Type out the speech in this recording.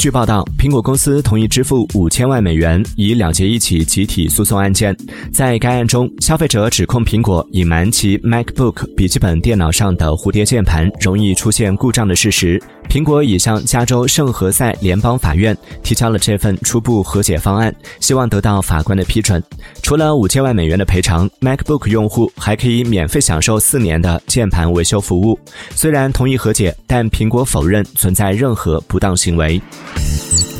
据报道，苹果公司同意支付五千万美元，以了结一起集体诉讼案件。在该案中，消费者指控苹果隐瞒其 MacBook 笔记本电脑上的蝴蝶键盘容易出现故障的事实。苹果已向加州圣何塞联邦法院提交了这份初步和解方案，希望得到法官的批准。除了五千万美元的赔偿，MacBook 用户还可以免费享受四年的键盘维修服务。虽然同意和解，但苹果否认存在任何不当行为。